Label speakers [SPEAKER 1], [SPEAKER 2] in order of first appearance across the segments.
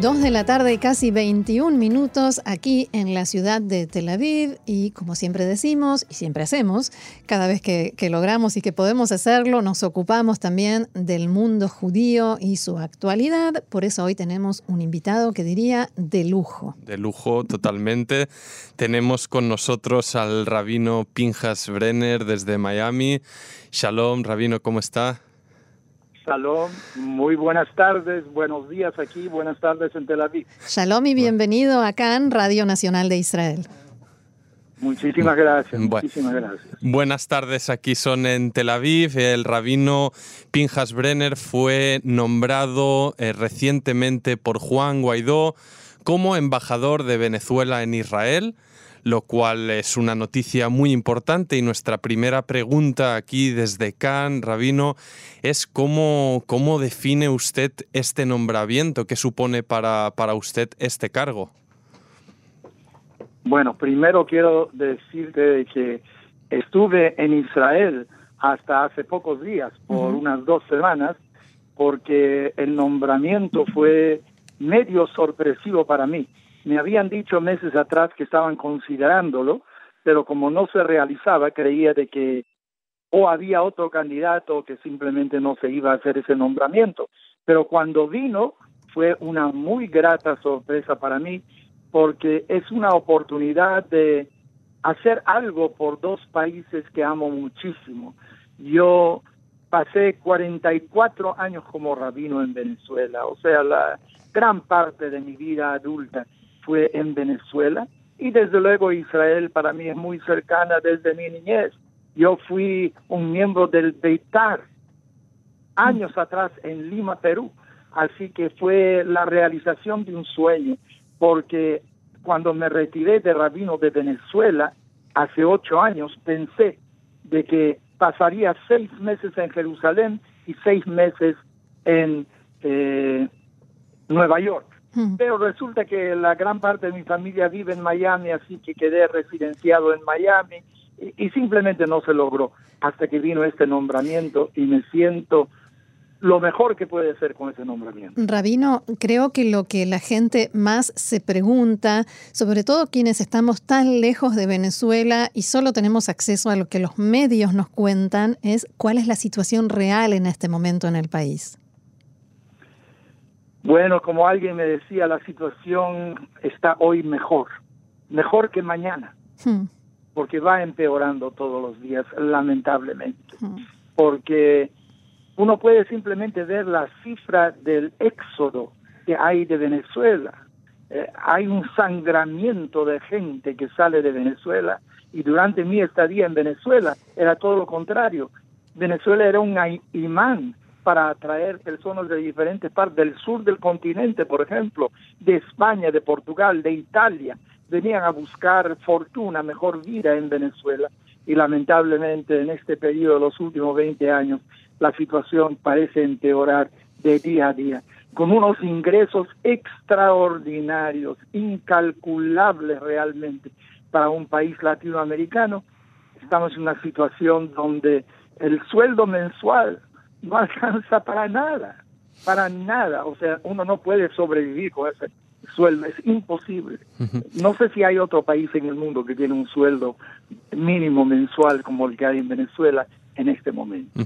[SPEAKER 1] Dos de la tarde, casi 21 minutos aquí en la ciudad de Tel Aviv y como siempre decimos y siempre hacemos, cada vez que, logramos y que podemos hacerlo, nos ocupamos también del mundo judío y su actualidad. Por eso hoy tenemos un invitado que diría de lujo.
[SPEAKER 2] De lujo, totalmente. Tenemos con nosotros al rabino Pinjas Brenner desde Miami. Shalom, rabino, ¿cómo está?
[SPEAKER 3] Shalom, muy buenas tardes, buenos días aquí, buenas tardes en Tel Aviv.
[SPEAKER 1] Shalom y bienvenido acá en Radio Nacional de Israel.
[SPEAKER 3] Muchísimas gracias, muchísimas gracias.
[SPEAKER 2] Buenas tardes, aquí son en Tel Aviv. El rabino Pinjas Brenner fue nombrado eh, recientemente por Juan Guaidó como embajador de Venezuela en Israel lo cual es una noticia muy importante y nuestra primera pregunta aquí desde Cannes, Rabino, es cómo, cómo define usted este nombramiento, qué supone para, para usted este cargo.
[SPEAKER 3] Bueno, primero quiero decirte que estuve en Israel hasta hace pocos días, por unas dos semanas, porque el nombramiento fue medio sorpresivo para mí. Me habían dicho meses atrás que estaban considerándolo, pero como no se realizaba, creía de que o había otro candidato que simplemente no se iba a hacer ese nombramiento. Pero cuando vino fue una muy grata sorpresa para mí porque es una oportunidad de hacer algo por dos países que amo muchísimo. Yo pasé 44 años como rabino en Venezuela, o sea, la gran parte de mi vida adulta fue en Venezuela y desde luego Israel para mí es muy cercana desde mi niñez. Yo fui un miembro del Beitar años atrás en Lima, Perú, así que fue la realización de un sueño, porque cuando me retiré de rabino de Venezuela hace ocho años, pensé de que pasaría seis meses en Jerusalén y seis meses en eh, Nueva York. Pero resulta que la gran parte de mi familia vive en Miami, así que quedé residenciado en Miami y, simplemente no se logró hasta que vino este nombramiento y me siento lo mejor que puede ser con ese nombramiento.
[SPEAKER 1] Rabino, creo que lo que la gente más se pregunta, sobre todo quienes estamos tan lejos de Venezuela y solo tenemos acceso a lo que los medios nos cuentan, es cuál es la situación real en este momento en el país.
[SPEAKER 3] Bueno, como alguien me decía, la situación está hoy mejor, mejor que mañana, hmm. porque va empeorando todos los días, lamentablemente, hmm. porque uno puede simplemente ver la cifra del éxodo que hay de Venezuela. Eh, hay un sangramiento de gente que sale de Venezuela y durante mi estadía en Venezuela era todo lo contrario. Venezuela era un imán para atraer personas de diferentes partes del sur del continente, por ejemplo, de España, de Portugal, de Italia, venían a buscar fortuna, mejor vida en Venezuela y lamentablemente en este periodo de los últimos 20 años la situación parece empeorar de día a día, con unos ingresos extraordinarios, incalculables realmente para un país latinoamericano. Estamos en una situación donde el sueldo mensual no alcanza para nada, para nada. O sea, uno no puede sobrevivir con ese sueldo, es imposible. No sé si hay otro país en el mundo que tiene un sueldo mínimo mensual como el que hay en Venezuela en este momento.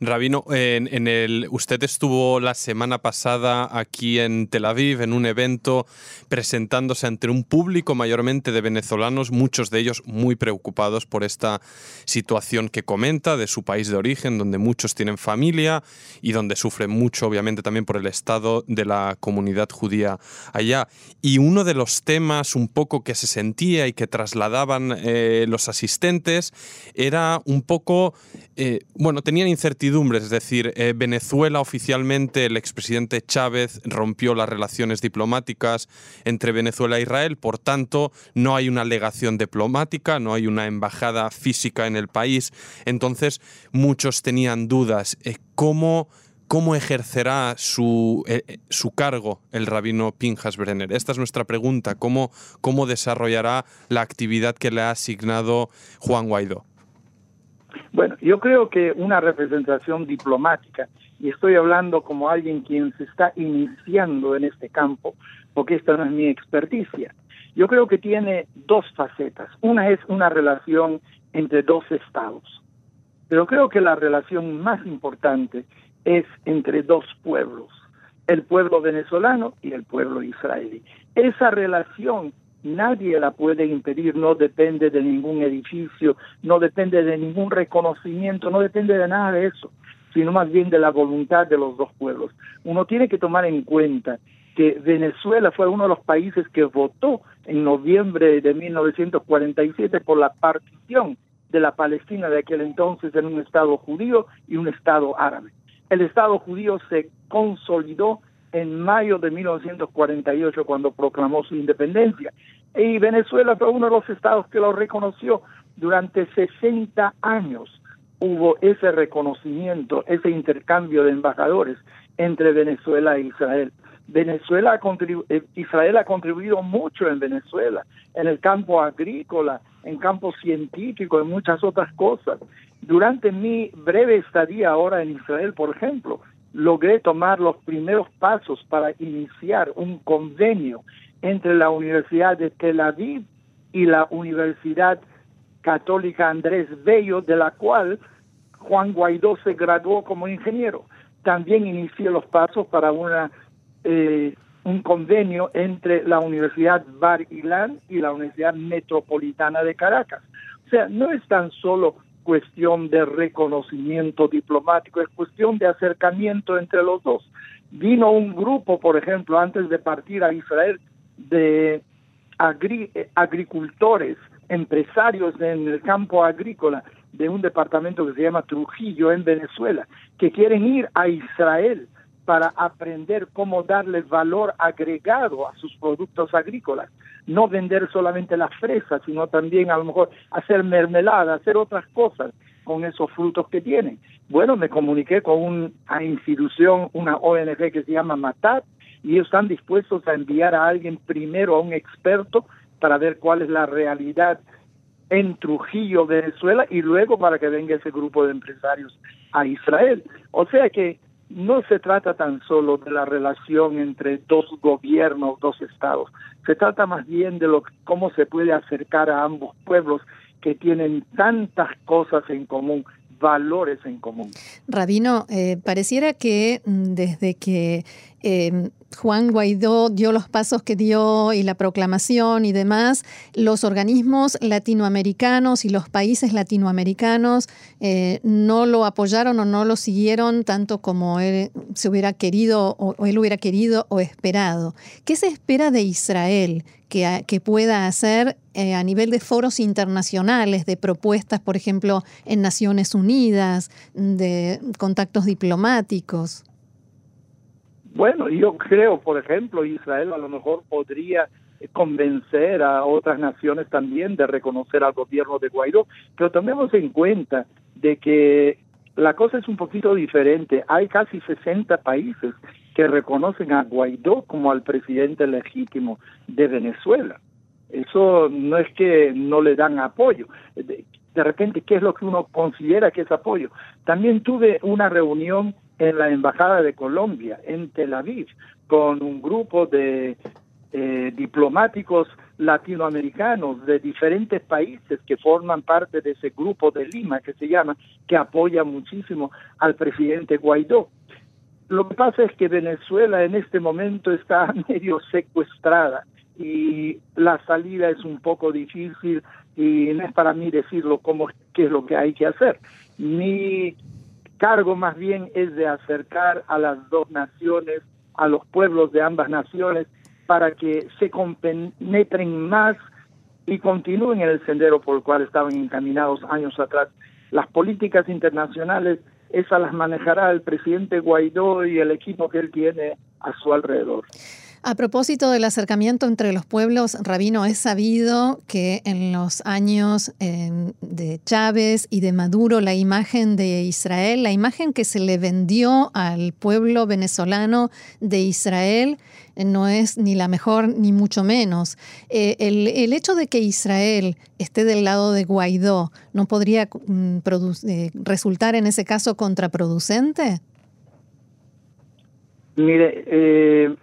[SPEAKER 2] Rabino, en, el, usted estuvo la semana pasada aquí en Tel Aviv en un evento presentándose ante un público mayormente de venezolanos, muchos de ellos muy preocupados por esta situación que comenta de su país de origen, donde muchos tienen familia y donde sufren mucho, obviamente, también por el estado de la comunidad judía allá. Y uno de los temas un poco que se sentía y que trasladaban eh, los asistentes era un poco eh, bueno, tenían incertidumbres, es decir, eh, Venezuela oficialmente, el expresidente Chávez rompió las relaciones diplomáticas entre Venezuela e Israel, por tanto, no hay una legación diplomática, no hay una embajada física en el país, entonces muchos tenían dudas. Eh, ¿Cómo ¿cómo ejercerá su, eh, su cargo el rabino Pinjas Brenner? Esta es nuestra pregunta. ¿Cómo, ¿Cómo desarrollará la actividad que le ha asignado Juan Guaidó?
[SPEAKER 3] Bueno, yo creo que una representación diplomática, y estoy hablando como alguien quien se está iniciando en este campo, porque esta no es mi experticia. Yo creo que tiene dos facetas. Una es una relación entre dos estados, pero creo que la relación más importante es entre dos pueblos, el pueblo venezolano y el pueblo israelí. Esa relación nadie la puede impedir, no depende de ningún edificio, no depende de ningún reconocimiento, no depende de nada de eso, sino más bien de la voluntad de los dos pueblos. Uno tiene que tomar en cuenta que Venezuela fue uno de los países que votó en noviembre de 1947 por la partición de la Palestina de aquel entonces en un Estado judío y un Estado árabe. El Estado judío se consolidó en mayo de 1948 cuando proclamó su independencia. Y Venezuela fue uno de los estados que lo reconoció. Durante 60 años hubo ese reconocimiento, ese intercambio de embajadores entre Venezuela e Israel. Venezuela ha eh, Israel ha contribuido mucho en Venezuela, en el campo agrícola, en campo científico, en muchas otras cosas. Durante mi breve estadía ahora en Israel, por ejemplo, logré tomar los primeros pasos para iniciar un convenio entre la Universidad de Tel Aviv y la Universidad Católica Andrés Bello, de la cual Juan Guaidó se graduó como ingeniero. También inicié los pasos para una eh, un convenio entre la Universidad Bar Ilan y la Universidad Metropolitana de Caracas. O sea, no es tan solo cuestión de reconocimiento diplomático, es cuestión de acercamiento entre los dos. Vino un grupo, por ejemplo, antes de partir a Israel, de agricultores, empresarios en el campo agrícola de un departamento que se llama Trujillo en Venezuela, que quieren ir a Israel para aprender cómo darle valor agregado a sus productos agrícolas. No vender solamente las fresas, sino también a lo mejor hacer mermelada, hacer otras cosas con esos frutos que tienen. Bueno, me comuniqué con una institución, una ONG que se llama Matat, y ellos están dispuestos a enviar a alguien primero, a un experto, para ver cuál es la realidad en Trujillo, Venezuela, y luego para que venga ese grupo de empresarios a Israel. O sea que no se trata tan solo de la relación entre dos gobiernos, dos estados, se trata más bien de lo cómo se puede acercar a ambos pueblos que tienen tantas cosas en común, valores en común.
[SPEAKER 1] Rabino, eh, pareciera que mm, desde que eh, Juan Guaidó dio los pasos que dio y la proclamación y demás, los organismos latinoamericanos y los países latinoamericanos eh, no lo apoyaron o no lo siguieron tanto como él se hubiera querido o, él hubiera querido o esperado. ¿Qué se espera de Israel que, pueda hacer eh, a nivel de foros internacionales, de propuestas, por ejemplo, en Naciones Unidas, de contactos diplomáticos?
[SPEAKER 3] Bueno, yo creo, por ejemplo, Israel a lo mejor podría convencer a otras naciones también de reconocer al gobierno de Guaidó, pero tomemos en cuenta de que la cosa es un poquito diferente. Hay casi 60 países que reconocen a Guaidó como al presidente legítimo de Venezuela. Eso no es que no le dan apoyo. De, repente, ¿qué es lo que uno considera que es apoyo? También tuve una reunión en la Embajada de Colombia, en Tel Aviv, con un grupo de eh, diplomáticos latinoamericanos de diferentes países que forman parte de ese grupo de Lima que se llama, que apoya muchísimo al presidente Guaidó. Lo que pasa es que Venezuela en este momento está medio secuestrada y la salida es un poco difícil y no es para mí decirlo cómo qué es lo que hay que hacer. Mi cargo más bien es de acercar a las dos naciones, a los pueblos de ambas naciones, para que se compenetren más y continúen en el sendero por el cual estaban encaminados años atrás. Las políticas internacionales, esas las manejará el presidente Guaidó y el equipo que él tiene a su alrededor.
[SPEAKER 1] A propósito del acercamiento entre los pueblos, Rabino, es sabido que en los años em, de Chávez y de Maduro, la imagen de Israel, la imagen que se le vendió al pueblo venezolano de Israel, eh, no es ni la mejor ni mucho menos. Eh, el, hecho de que Israel esté del lado de Guaidó, ¿no podría mm, eh, resultar en ese caso contraproducente?
[SPEAKER 3] Mire,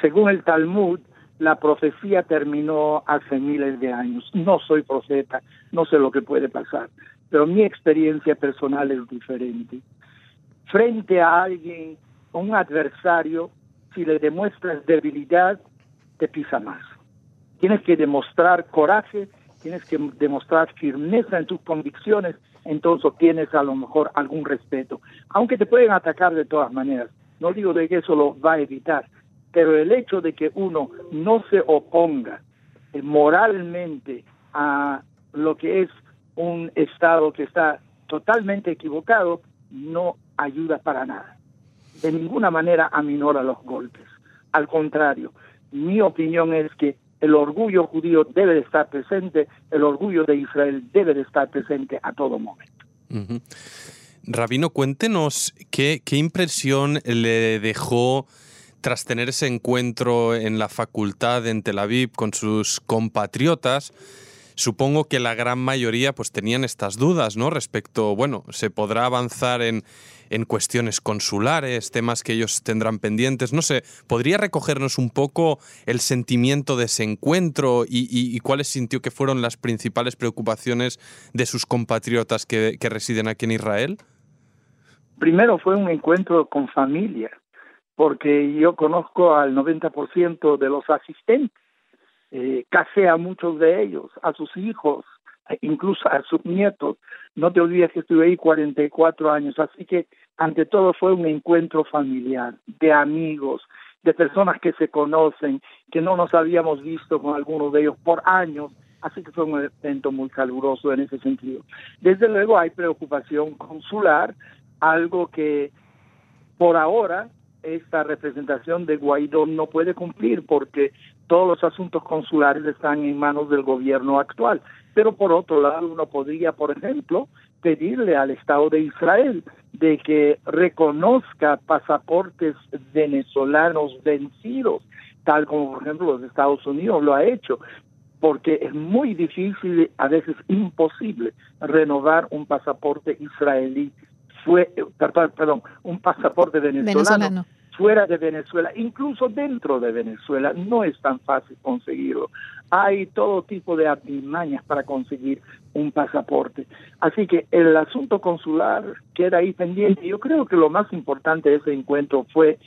[SPEAKER 3] según el Talmud, la profecía terminó hace miles de años. No soy profeta, no sé lo que puede pasar, pero mi experiencia personal es diferente. Frente a alguien, un adversario, si le demuestras debilidad, te pisa más. Tienes que demostrar coraje, tienes que demostrar firmeza en tus convicciones, entonces tienes a lo mejor algún respeto. Aunque te pueden atacar de todas maneras. No digo de que eso lo va a evitar, pero el hecho de que uno no se oponga moralmente a lo que es un Estado que está totalmente equivocado, no ayuda para nada. De ninguna manera aminora los golpes. Al contrario, mi opinión es que el orgullo judío debe de estar presente, el orgullo de Israel debe de estar presente a todo momento.
[SPEAKER 2] Rabino, cuéntenos qué, qué impresión le dejó tras tener ese encuentro en la facultad en Tel Aviv con sus compatriotas, supongo que la gran mayoría pues tenían estas dudas, ¿no? Respecto, bueno, se podrá avanzar en, en cuestiones consulares, temas que ellos tendrán pendientes, no sé, ¿podría recogernos un poco el sentimiento de ese encuentro y, cuáles sintió que fueron las principales preocupaciones de sus compatriotas que, que residen aquí en Israel?
[SPEAKER 3] Primero fue un encuentro con familia, porque yo conozco al 90% de los asistentes, eh, casé a muchos de ellos, a sus hijos, incluso a sus nietos. No te olvides que estuve ahí 44 años, así que ante todo fue un encuentro familiar, de amigos, de personas que se conocen, que no nos habíamos visto con algunos de ellos por años, así que fue un evento muy caluroso en ese sentido. Desde luego hay preocupación consular, algo que por ahora esta representación de Guaidó no puede cumplir porque todos los asuntos consulares están en manos del gobierno actual. Pero por otro lado, uno podría, por ejemplo, pedirle al Estado de Israel de que reconozca pasaportes venezolanos vencidos, tal como por ejemplo los Estados Unidos lo ha hecho, porque es muy difícil, a veces imposible, renovar un pasaporte israelí perdón, un pasaporte venezolano, fuera de Venezuela, incluso dentro de Venezuela, no es tan fácil conseguirlo. Hay todo tipo de artimañas para conseguir un pasaporte. Así que el asunto consular queda ahí pendiente. Yo creo que lo más importante de ese encuentro fue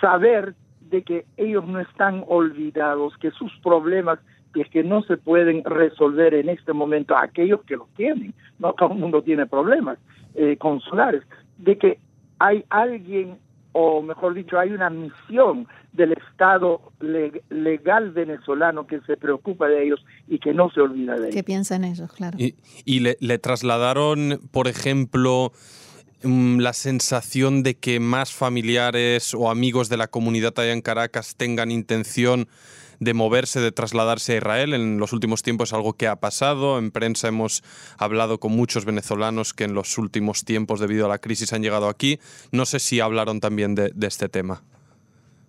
[SPEAKER 3] saber de que ellos no están olvidados, que sus problemas es que no se pueden resolver en este momento aquellos que los tienen, no todo el mundo tiene problemas, eh, consulares, de que hay alguien, o mejor dicho, hay una misión del Estado legal venezolano que se preocupa de ellos y que no se olvida de ellos.
[SPEAKER 1] ¿Qué piensan ellos, claro?
[SPEAKER 2] Y, le, le trasladaron, por ejemplo, mm, la sensación de que más familiares o amigos de la comunidad allá en Caracas tengan intención de moverse, de trasladarse a Israel. En los últimos tiempos es algo que ha pasado. En prensa hemos hablado con muchos venezolanos que en los últimos tiempos, debido a la crisis, han llegado aquí. No sé si hablaron también de, este tema.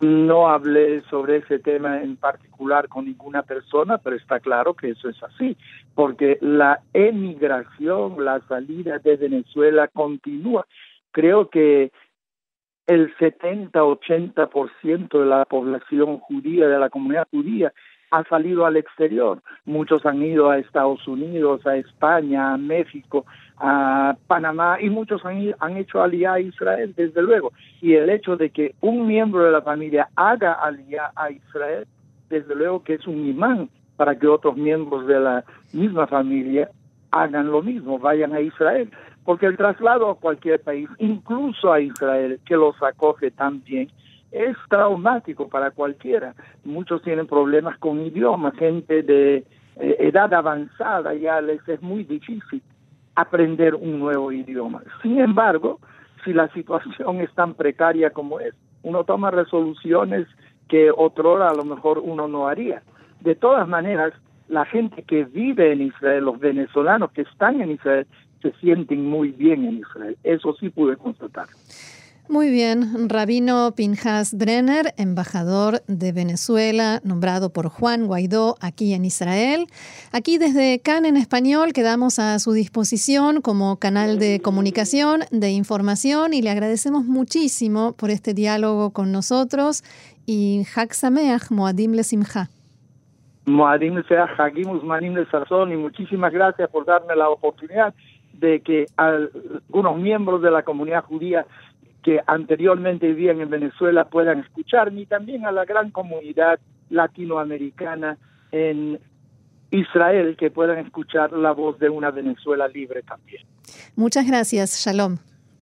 [SPEAKER 3] No hablé sobre ese tema en particular con ninguna persona, pero está claro que eso es así, porque la emigración, la salida de Venezuela continúa. Creo que el 70-80% de la población judía, de la comunidad judía, ha salido al exterior. Muchos han ido a Estados Unidos, a España, a México, a Panamá y muchos han, han hecho aliyah a Israel, desde luego. Y el hecho de que un miembro de la familia haga aliyah a Israel, desde luego que es un imán para que otros miembros de la misma familia hagan lo mismo, vayan a Israel porque el traslado a cualquier país, incluso a Israel, que los acoge tan bien, es traumático para cualquiera. Muchos tienen problemas con idiomas, gente de eh, edad avanzada ya les es muy difícil aprender un nuevo idioma. Sin embargo, si la situación es tan precaria como es, uno toma resoluciones que otrora a lo mejor uno no haría. De todas maneras, la gente que vive en Israel, los venezolanos que están en Israel, se sienten muy bien en Israel. Eso sí pude constatar.
[SPEAKER 1] Muy bien, Rabino Pinjas Brenner, embajador de Venezuela, nombrado por Juan Guaidó aquí en Israel. Aquí desde CAN en español quedamos a su disposición como canal de comunicación, de información y le agradecemos muchísimo por este diálogo con nosotros y Hak Sameach Moadim Le Simcha.
[SPEAKER 3] Moadim Le Hagim Usmanim Le Sazón y muchísimas gracias por darme la oportunidad de que algunos miembros de la comunidad judía que anteriormente vivían en Venezuela puedan escucharme y también a la gran comunidad latinoamericana en Israel que puedan escuchar la voz de una Venezuela libre también.
[SPEAKER 1] Muchas gracias. Shalom.